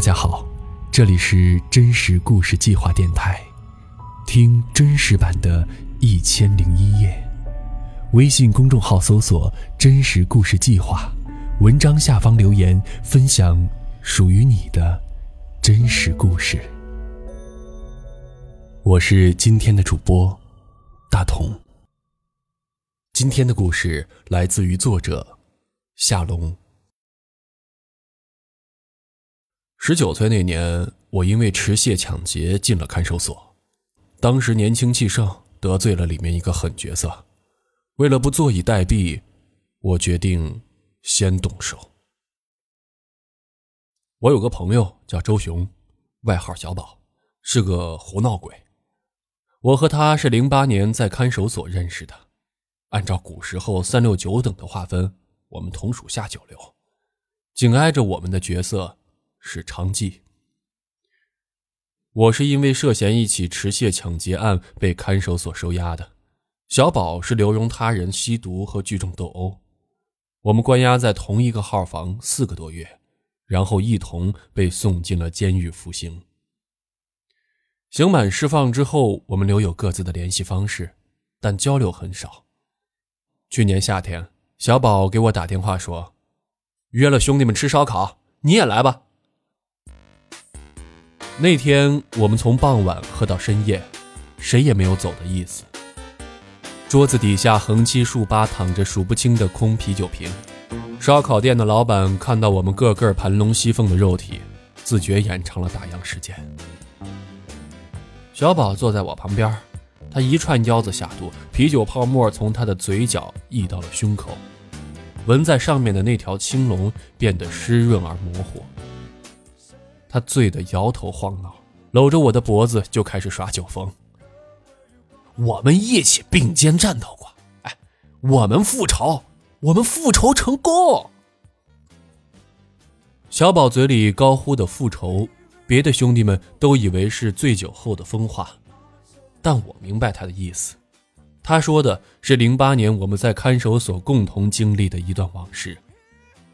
大家好，这里是真实故事计划电台，听真实版的《一千零一夜》。微信公众号搜索“真实故事计划”，文章下方留言分享属于你的真实故事。我是今天的主播大同。今天的故事来自于作者夏龙。十九岁那年，我因为持械抢劫进了看守所。当时年轻气盛，得罪了里面一个狠角色。为了不坐以待毙，我决定先动手。我有个朋友叫周雄，外号小宝，是个胡闹鬼。我和他是零八年在看守所认识的，按照古时候三六九等的划分，我们同属下九流，紧挨着我们的角色。是娼妓。我是因为涉嫌一起持械抢劫案被看守所收押的，小宝是流容他人吸毒和聚众斗殴，我们关押在同一个号房四个多月，然后一同被送进了监狱服刑。刑满释放之后，我们留有各自的联系方式，但交流很少。去年夏天，小宝给我打电话说，约了兄弟们吃烧烤，你也来吧。那天我们从傍晚喝到深夜，谁也没有走的意思。桌子底下横七竖八躺着数不清的空啤酒瓶。烧烤店的老板看到我们个个盘龙吸凤的肉体，自觉延长了打烊时间。小宝坐在我旁边，他一串腰子下肚，啤酒泡沫从他的嘴角溢到了胸口，纹在上面的那条青龙变得湿润而模糊。他醉得摇头晃脑，搂着我的脖子就开始耍酒疯。我们一起并肩战斗过，哎，我们复仇，我们复仇成功。小宝嘴里高呼的复仇，别的兄弟们都以为是醉酒后的疯话，但我明白他的意思。他说的是零八年我们在看守所共同经历的一段往事，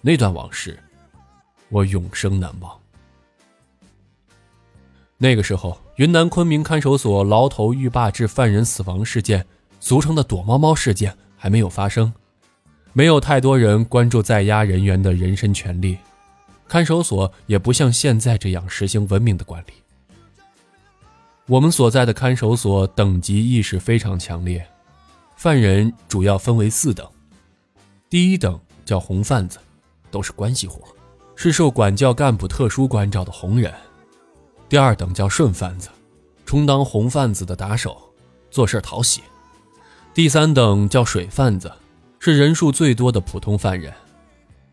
那段往事，我永生难忘。那个时候，云南昆明看守所牢头狱霸致犯人死亡事件，俗称的“躲猫猫”事件还没有发生，没有太多人关注在押人员的人身权利，看守所也不像现在这样实行文明的管理。我们所在的看守所等级意识非常强烈，犯人主要分为四等，第一等叫红贩子，都是关系户，是受管教干部特殊关照的红人。第二等叫顺贩子，充当红贩子的打手，做事讨喜。第三等叫水贩子，是人数最多的普通犯人。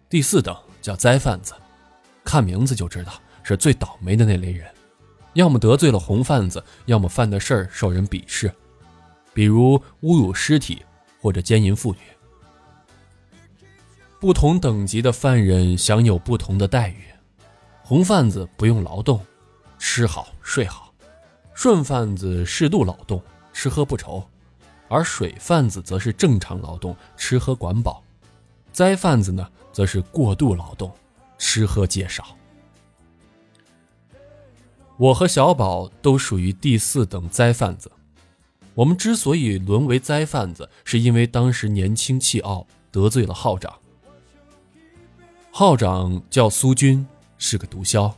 第四等叫灾贩子，看名字就知道是最倒霉的那类人，要么得罪了红贩子，要么犯的事儿受人鄙视，比如侮辱尸体或者奸淫妇女。不同等级的犯人享有不同的待遇，红贩子不用劳动。吃好睡好，顺贩子适度劳动，吃喝不愁；而水贩子则是正常劳动，吃喝管饱；灾贩子呢，则是过度劳动，吃喝皆少。我和小宝都属于第四等灾贩子。我们之所以沦为灾贩子，是因为当时年轻气傲，得罪了号长。号长叫苏军，是个毒枭。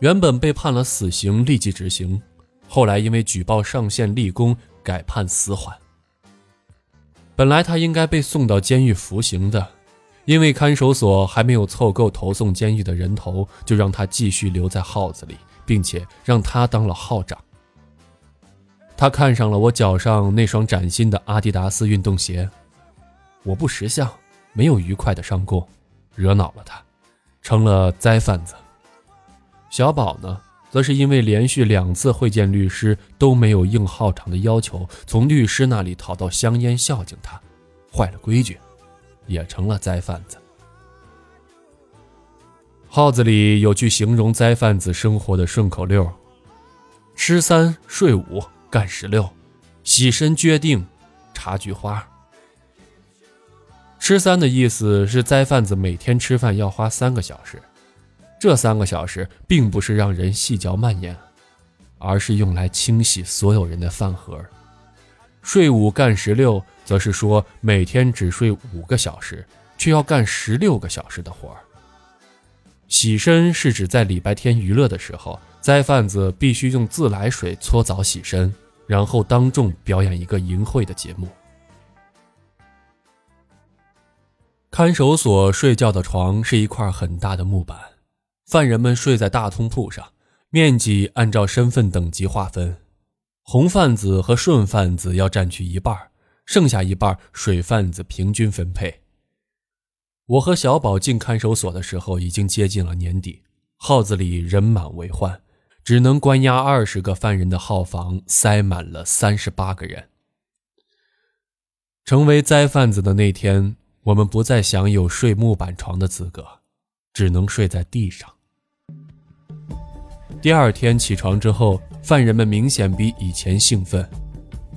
原本被判了死刑，立即执行，后来因为举报上线立功，改判死缓。本来他应该被送到监狱服刑的，因为看守所还没有凑够投送监狱的人头，就让他继续留在号子里，并且让他当了号长。他看上了我脚上那双崭新的阿迪达斯运动鞋，我不识相，没有愉快的上供，惹恼了他，成了灾贩子。小宝呢，则是因为连续两次会见律师都没有应浩长的要求，从律师那里讨到香烟孝敬他，坏了规矩，也成了灾贩子。号子里有句形容灾贩子生活的顺口溜：吃三睡五干十六，洗身撅腚插菊花。吃三的意思是灾贩子每天吃饭要花三个小时。这三个小时并不是让人细嚼慢咽，而是用来清洗所有人的饭盒。睡五干十六，则是说每天只睡五个小时，却要干十六个小时的活儿。洗身是指在礼拜天娱乐的时候，灾贩子必须用自来水搓澡洗身，然后当众表演一个淫秽的节目。看守所睡觉的床是一块很大的木板，犯人们睡在大通铺上，面积按照身份等级划分，红贩子和顺贩子要占据一半，剩下一半水贩子平均分配。我和小宝进看守所的时候已经接近了年底，号子里人满为患，只能关押二十个犯人的号房塞满了三十八个人。成为灾贩子的那天。我们不再享有睡木板床的资格，只能睡在地上。第二天起床之后，犯人们明显比以前兴奋，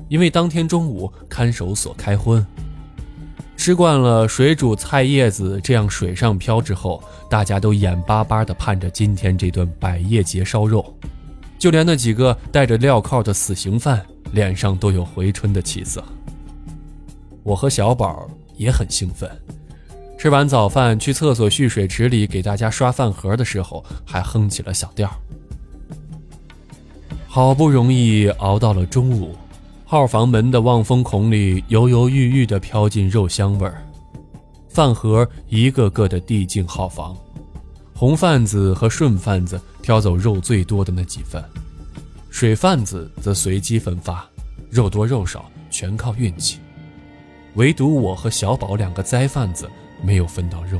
因为当天中午看守所开荤。吃惯了水煮菜叶子这样水上漂之后，大家都眼巴巴地盼着今天这顿百叶结烧肉。就连那几个带着镣铐的死刑犯，脸上都有回春的气色。我和小宝。也很兴奋，吃完早饭去厕所蓄水池里给大家刷饭盒的时候，还哼起了小调。好不容易熬到了中午，号房门的望风孔里犹犹豫豫地飘进肉香味儿，饭盒一个个的递进号房，红贩子和顺贩子挑走肉最多的那几份，水贩子则随机分发，肉多肉少全靠运气。唯独我和小宝两个灾贩子没有分到肉，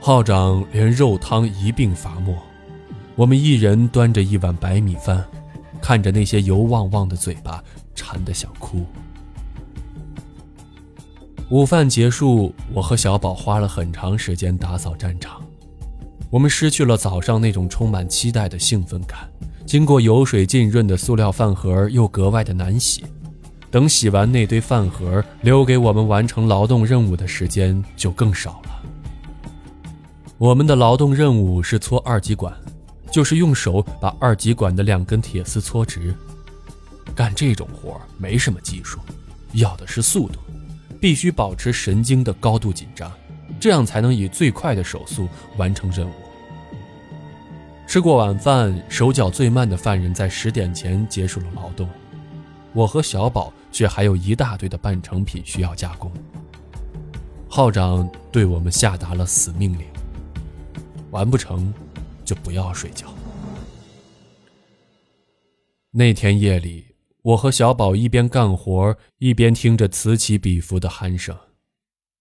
号长连肉汤一并罚没。我们一人端着一碗白米饭，看着那些油汪汪的嘴巴，馋得想哭。午饭结束，我和小宝花了很长时间打扫战场。我们失去了早上那种充满期待的兴奋感，经过油水浸润的塑料饭盒又格外的难洗。等洗完那堆饭盒，留给我们完成劳动任务的时间就更少了。我们的劳动任务是搓二极管，就是用手把二极管的两根铁丝搓直。干这种活没什么技术，要的是速度，必须保持神经的高度紧张，这样才能以最快的手速完成任务。吃过晚饭，手脚最慢的犯人在十点前结束了劳动。我和小宝却还有一大堆的半成品需要加工。号长对我们下达了死命令：完不成，就不要睡觉。那天夜里，我和小宝一边干活，一边听着此起彼伏的鼾声，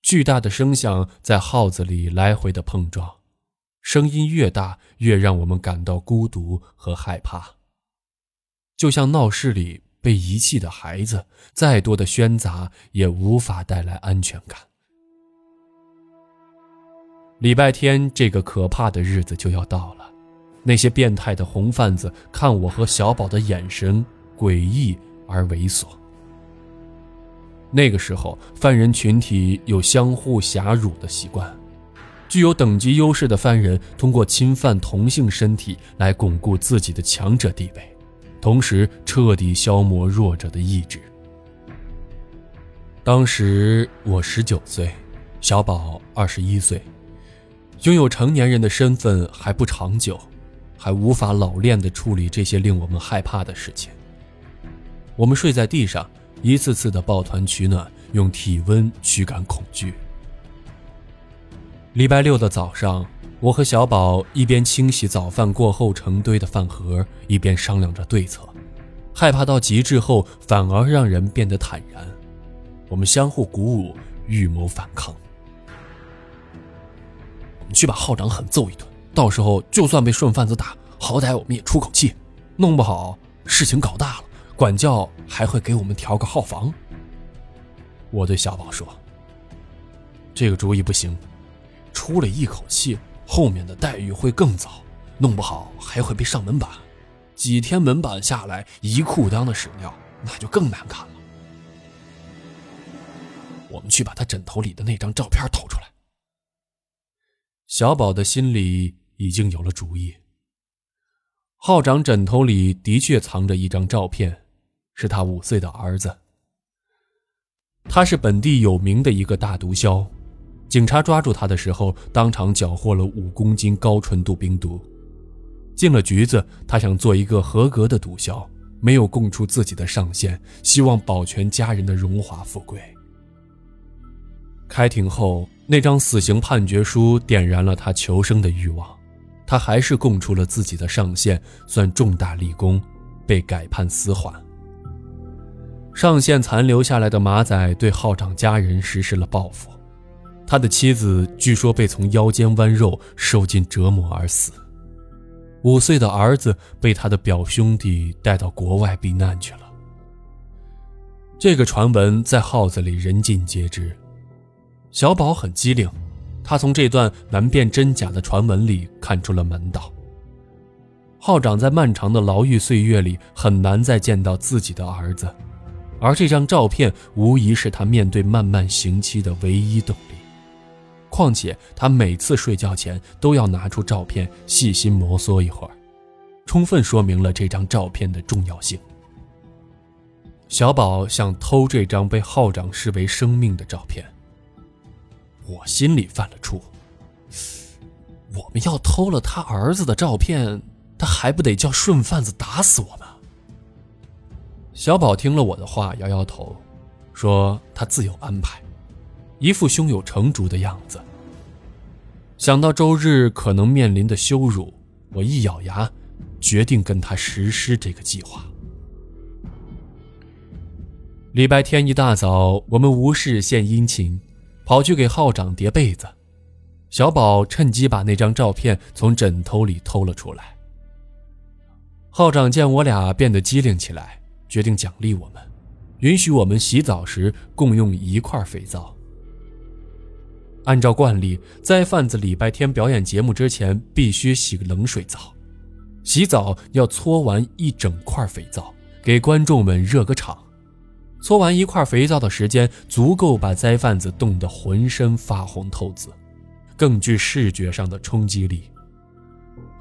巨大的声响在号子里来回的碰撞，声音越大，越让我们感到孤独和害怕，就像闹市里。被遗弃的孩子，再多的喧杂也无法带来安全感。礼拜天这个可怕的日子就要到了，那些变态的红贩子看我和小宝的眼神诡异而猥琐。那个时候，犯人群体有相互挟辱的习惯，具有等级优势的犯人通过侵犯同性身体来巩固自己的强者地位。同时彻底消磨弱者的意志。当时我十九岁，小宝二十一岁，拥有成年人的身份还不长久，还无法老练地处理这些令我们害怕的事情。我们睡在地上，一次次的抱团取暖，用体温驱赶恐惧。礼拜六的早上。我和小宝一边清洗早饭过后成堆的饭盒，一边商量着对策。害怕到极致后，反而让人变得坦然。我们相互鼓舞，预谋反抗。我们去把号长狠揍一顿，到时候就算被顺贩子打，好歹我们也出口气。弄不好事情搞大了，管教还会给我们调个号房。我对小宝说：“这个主意不行，出了一口气。”后面的待遇会更糟，弄不好还会被上门板。几天门板下来，一裤裆的屎尿，那就更难看了。我们去把他枕头里的那张照片偷出来。小宝的心里已经有了主意。号长枕头里的确藏着一张照片，是他五岁的儿子。他是本地有名的一个大毒枭，警察抓住他的时候，当场缴获了五公斤高纯度冰毒。进了局子，他想做一个合格的毒枭，没有供出自己的上限，希望保全家人的荣华富贵。开庭后，那张死刑判决书点燃了他求生的欲望，他还是供出了自己的上线，算重大立功，被改判死缓。上线残留下来的马仔对号长家人实施了报复，他的妻子据说被从腰间剜肉，受尽折磨而死。五岁的儿子被他的表兄弟带到国外避难去了。这个传闻在号子里人尽皆知。小宝很机灵，他从这段难辨真假的传闻里看出了门道。号长在漫长的牢狱岁月里很难再见到自己的儿子。而这张照片无疑是他面对漫漫刑期的唯一动力。况且他每次睡觉前都要拿出照片细心摩挲一会儿，充分说明了这张照片的重要性。小宝想偷这张被号长视为生命的照片，我心里犯了怵。我们要偷了他儿子的照片，他还不得叫顺贩子打死我们？小宝听了我的话，摇摇头，说：“他自有安排。”一副胸有成竹的样子。想到周日可能面临的羞辱，我一咬牙，决定跟他实施这个计划。礼拜天一大早，我们无事献殷勤，跑去给号长叠被子。小宝趁机把那张照片从枕头里偷了出来。号长见我俩变得机灵起来。决定奖励我们，允许我们洗澡时共用一块肥皂。按照惯例，灾贩子礼拜天表演节目之前必须洗个冷水澡，洗澡要搓完一整块肥皂，给观众们热个场。搓完一块肥皂的时间足够把灾贩子冻得浑身发红透紫，更具视觉上的冲击力。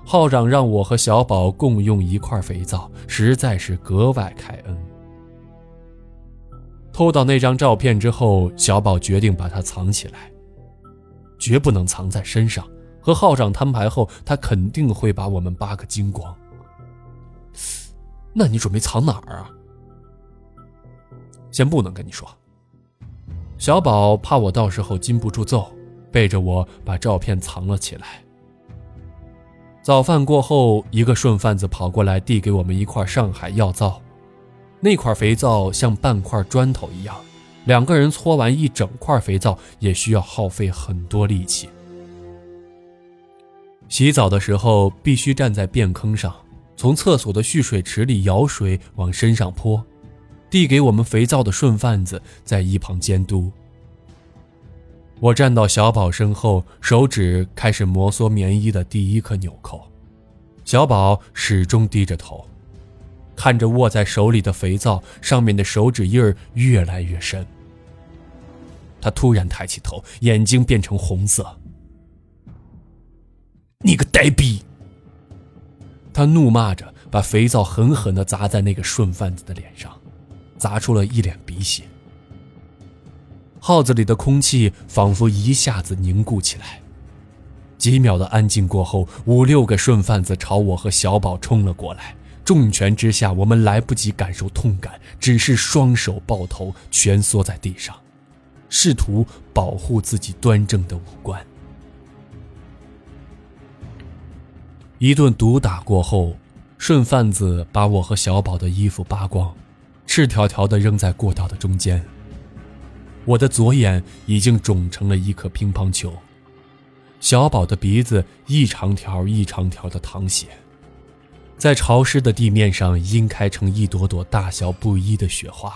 号长让我和小宝共用一块肥皂，实在是格外开恩。偷到那张照片之后，小宝决定把它藏起来，绝不能藏在身上。和号长摊牌后，他肯定会把我们扒个精光。那你准备藏哪儿啊？先不能跟你说。小宝怕我到时候禁不住揍，背着我把照片藏了起来。早饭过后，一个顺贩子跑过来递给我们一块上海药皂，那块肥皂像半块砖头一样，两个人搓完一整块肥皂也需要耗费很多力气。洗澡的时候必须站在便坑上，从厕所的蓄水池里舀水往身上泼，递给我们肥皂的顺贩子在一旁监督。我站到小宝身后，手指开始摩挲棉衣的第一颗纽扣。小宝始终低着头，看着握在手里的肥皂，上面的手指印儿越来越深。他突然抬起头，眼睛变成红色。“你个呆逼！”他怒骂着，把肥皂狠狠地砸在那个顺贩子的脸上，砸出了一脸鼻血。号子里的空气仿佛一下子凝固起来。几秒的安静过后，五六个顺贩子朝我和小宝冲了过来。重拳之下，我们来不及感受痛感，只是双手抱头，蜷缩在地上，试图保护自己端正的五官。一顿毒打过后，顺贩子把我和小宝的衣服扒光，赤条条的扔在过道的中间。我的左眼已经肿成了一颗乒乓球，小宝的鼻子一长条一长条的淌血，在潮湿的地面上晕开成一朵朵大小不一的雪花。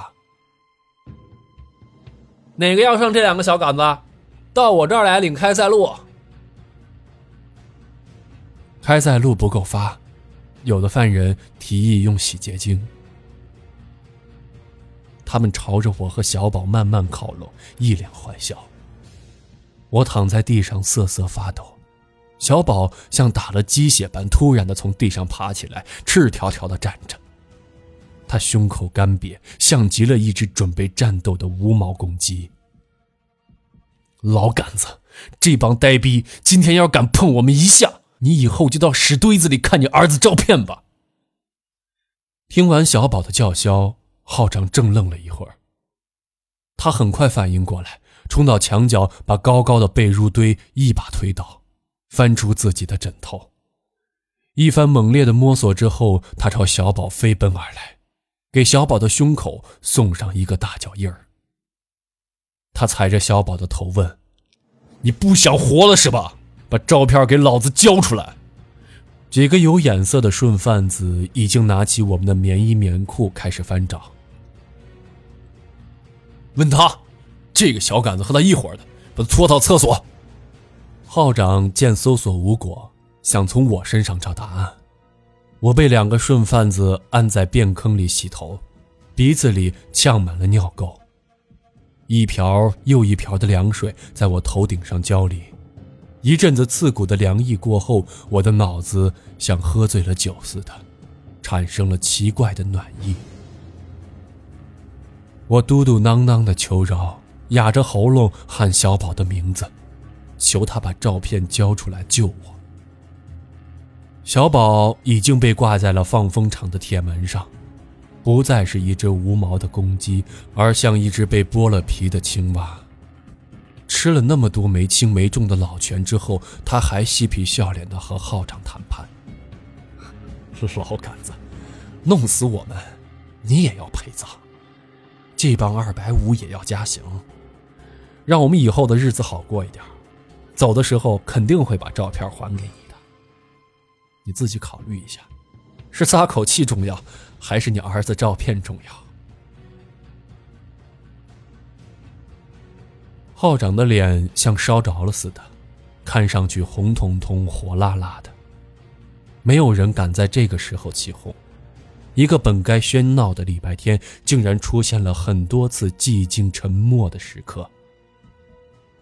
哪个要上这两个小杆子，到我这儿来领开塞露。开塞露不够发，有的犯人提议用洗洁精。他们朝着我和小宝慢慢靠拢，一脸坏笑。我躺在地上瑟瑟发抖，小宝像打了鸡血般突然的从地上爬起来，赤条条的站着。他胸口干瘪，像极了一只准备战斗的无毛公鸡。老杆子，这帮呆逼今天要敢碰我们一下，你以后就到屎堆子里看你儿子照片吧。听完小宝的叫嚣，浩长怔愣了一会儿。他很快反应过来，冲到墙角，把高高的被褥堆一把推倒，翻出自己的枕头。一番猛烈的摸索之后，他朝小宝飞奔而来，给小宝的胸口送上一个大脚印儿。他踩着小宝的头问：“你不想活了是吧？把照片给老子交出来！”几个有眼色的顺贩子已经拿起我们的棉衣棉裤开始翻找。问他，这个小杆子和他一伙的，把他拖到厕所。号长见搜索无果，想从我身上找答案。我被两个顺贩子按在便坑里洗头，鼻子里呛满了尿垢，一瓢又一瓢的凉水在我头顶上浇离。一阵子刺骨的凉意过后，我的脑子像喝醉了酒似的，产生了奇怪的暖意。我嘟嘟囔囔的求饶，哑着喉咙喊小宝的名字，求他把照片交出来救我。小宝已经被挂在了放风场的铁门上，不再是一只无毛的公鸡，而像一只被剥了皮的青蛙。吃了那么多没轻没重的老拳之后，他还嬉皮笑脸的和号长谈判。老杆子，弄死我们，你也要陪葬。这帮二百五也要加刑，让我们以后的日子好过一点。走的时候肯定会把照片还给你的，你自己考虑一下，是撒口气重要，还是你儿子照片重要？号长的脸像烧着了似的，看上去红彤彤、火辣辣的。没有人敢在这个时候起哄。一个本该喧闹的礼拜天，竟然出现了很多次寂静沉默的时刻。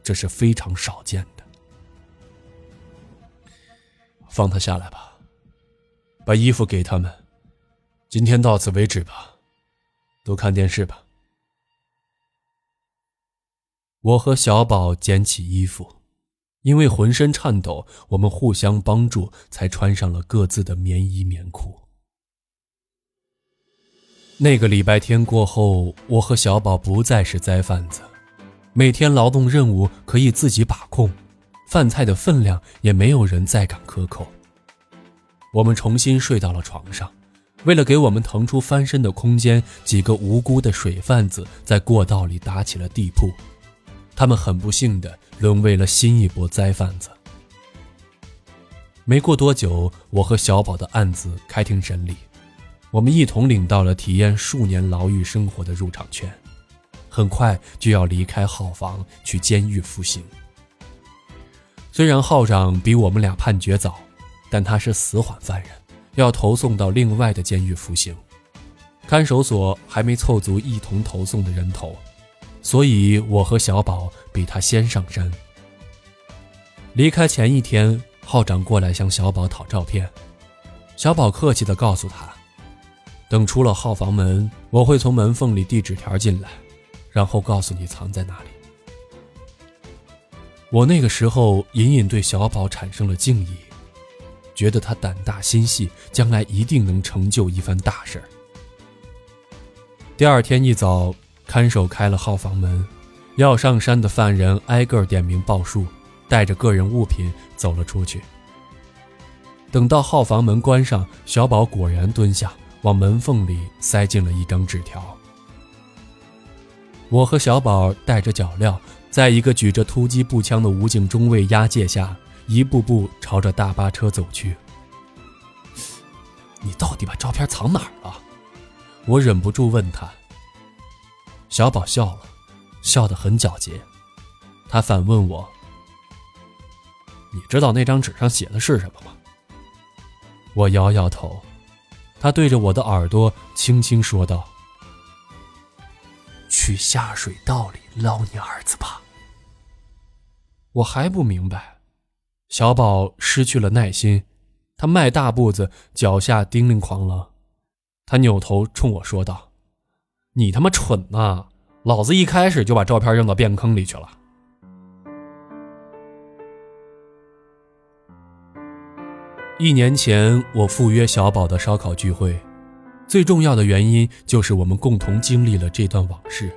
这是非常少见的。放他下来吧，把衣服给他们。今天到此为止吧，都看电视吧。我和小宝捡起衣服，因为浑身颤抖，我们互相帮助，才穿上了各自的棉衣棉裤。那个礼拜天过后，我和小宝不再是灾贩子，每天劳动任务可以自己把控，饭菜的分量也没有人再敢克扣。我们重新睡到了床上，为了给我们腾出翻身的空间，几个无辜的水贩子在过道里打起了地铺，他们很不幸地沦为了新一波灾贩子。没过多久，我和小宝的案子开庭审理。我们一同领到了体验数年牢狱生活的入场券，很快就要离开号房去监狱服刑。虽然号长比我们俩判决早，但他是死缓犯人，要投送到另外的监狱服刑。看守所还没凑足一同投送的人头，所以我和小宝比他先上山。离开前一天，号长过来向小宝讨照片，小宝客气地告诉他。等出了号房门，我会从门缝里递纸条进来，然后告诉你藏在哪里。我那个时候隐隐对小宝产生了敬意，觉得他胆大心细，将来一定能成就一番大事。第二天一早，看守开了号房门，要上山的犯人挨个点名报数，带着个人物品走了出去。等到号房门关上，小宝果然蹲下。往门缝里塞进了一张纸条。我和小宝带着脚镣，在一个举着突击步枪的武警中尉押解下，一步步朝着大巴车走去。你到底把照片藏哪儿了？我忍不住问他。小宝笑了，笑得很皎洁。他反问我：“你知道那张纸上写的是什么吗？”我摇摇头。他对着我的耳朵轻轻说道：“去下水道里捞你儿子吧。”我还不明白，小宝失去了耐心，他迈大步子，脚下叮铃哐啷。他扭头冲我说道：“你他妈蠢呐！老子一开始就把照片扔到便坑里去了。”一年前，我赴约小宝的烧烤聚会，最重要的原因就是我们共同经历了这段往事。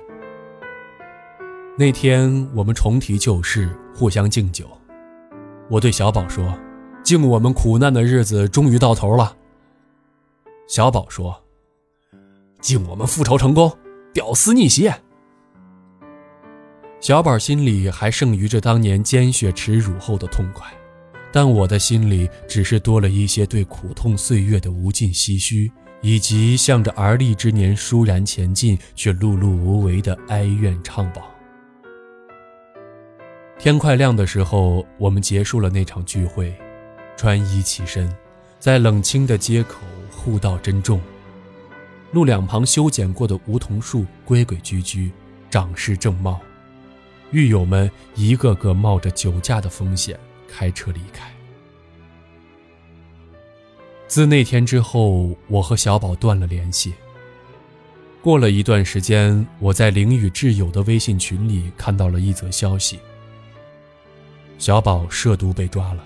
那天，我们重提旧事，互相敬酒。我对小宝说：“敬我们苦难的日子终于到头了。”小宝说：“敬我们复仇成功，屌丝逆袭。”小宝心里还剩余着当年鲜血耻辱后的痛快，但我的心里只是多了一些对苦痛岁月的无尽唏嘘，以及向着而立之年倏然前进却碌碌无为的哀怨怅惘。天快亮的时候，我们结束了那场聚会，穿衣起身，在冷清的街口互道珍重。路两旁修剪过的梧桐树规规矩矩，长势正茂。狱友们一个个冒着酒驾的风险开车离开。自那天之后，我和小宝断了联系。过了一段时间，我在林雨挚友的微信群里看到了一则消息。小宝涉毒被抓了。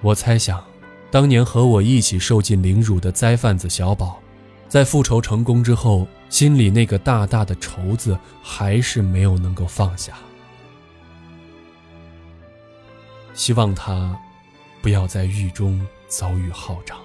我猜想，当年和我一起受尽凌辱的灾贩子小宝，在复仇成功之后，心里那个大大的仇字还是没有能够放下。希望他不要在狱中遭遇浩长。